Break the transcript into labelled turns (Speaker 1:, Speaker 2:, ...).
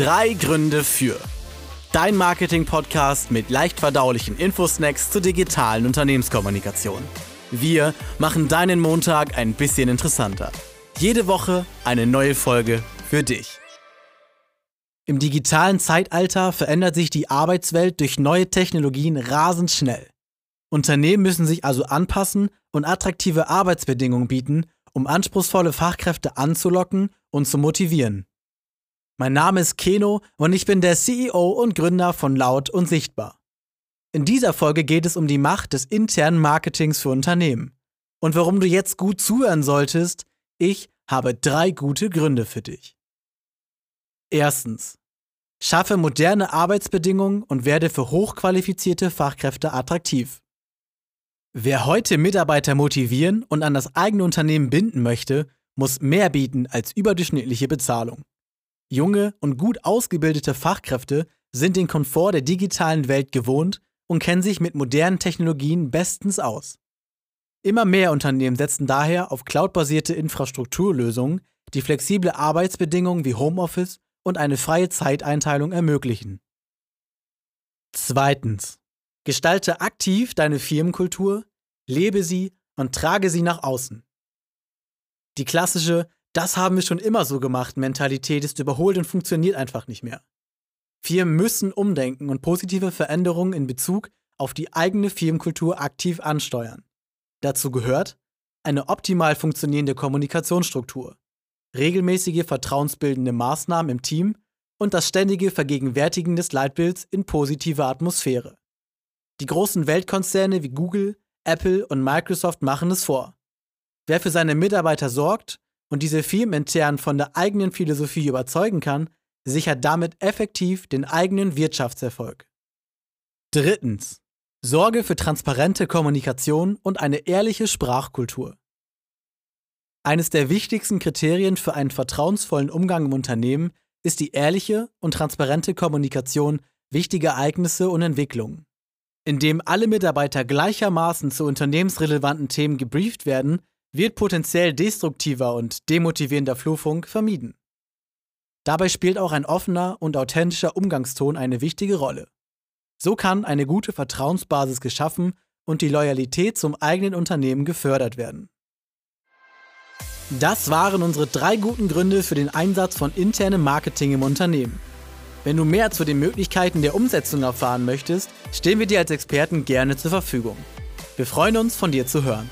Speaker 1: Drei Gründe für. Dein Marketing-Podcast mit leicht verdaulichen Infosnacks zur digitalen Unternehmenskommunikation. Wir machen deinen Montag ein bisschen interessanter. Jede Woche eine neue Folge für dich. Im digitalen Zeitalter verändert sich die Arbeitswelt durch neue Technologien rasend schnell. Unternehmen müssen sich also anpassen und attraktive Arbeitsbedingungen bieten, um anspruchsvolle Fachkräfte anzulocken und zu motivieren. Mein Name ist Keno und ich bin der CEO und Gründer von Laut und Sichtbar. In dieser Folge geht es um die Macht des internen Marketings für Unternehmen. Und warum du jetzt gut zuhören solltest, ich habe drei gute Gründe für dich. Erstens. Schaffe moderne Arbeitsbedingungen und werde für hochqualifizierte Fachkräfte attraktiv. Wer heute Mitarbeiter motivieren und an das eigene Unternehmen binden möchte, muss mehr bieten als überdurchschnittliche Bezahlung. Junge und gut ausgebildete Fachkräfte sind den Komfort der digitalen Welt gewohnt und kennen sich mit modernen Technologien bestens aus. Immer mehr Unternehmen setzen daher auf cloudbasierte Infrastrukturlösungen, die flexible Arbeitsbedingungen wie Homeoffice und eine freie Zeiteinteilung ermöglichen. Zweitens. Gestalte aktiv deine Firmenkultur, lebe sie und trage sie nach außen. Die klassische das haben wir schon immer so gemacht, Mentalität ist überholt und funktioniert einfach nicht mehr. Firmen müssen umdenken und positive Veränderungen in Bezug auf die eigene Firmenkultur aktiv ansteuern. Dazu gehört eine optimal funktionierende Kommunikationsstruktur, regelmäßige vertrauensbildende Maßnahmen im Team und das ständige Vergegenwärtigen des Leitbilds in positiver Atmosphäre. Die großen Weltkonzerne wie Google, Apple und Microsoft machen es vor. Wer für seine Mitarbeiter sorgt und diese firmenintern von der eigenen Philosophie überzeugen kann, sichert damit effektiv den eigenen Wirtschaftserfolg. Drittens. Sorge für transparente Kommunikation und eine ehrliche Sprachkultur. Eines der wichtigsten Kriterien für einen vertrauensvollen Umgang im Unternehmen ist die ehrliche und transparente Kommunikation wichtiger Ereignisse und Entwicklungen. Indem alle Mitarbeiter gleichermaßen zu unternehmensrelevanten Themen gebrieft werden, wird potenziell destruktiver und demotivierender Flurfunk vermieden. Dabei spielt auch ein offener und authentischer Umgangston eine wichtige Rolle. So kann eine gute Vertrauensbasis geschaffen und die Loyalität zum eigenen Unternehmen gefördert werden. Das waren unsere drei guten Gründe für den Einsatz von internem Marketing im Unternehmen. Wenn du mehr zu den Möglichkeiten der Umsetzung erfahren möchtest, stehen wir dir als Experten gerne zur Verfügung. Wir freuen uns, von dir zu hören.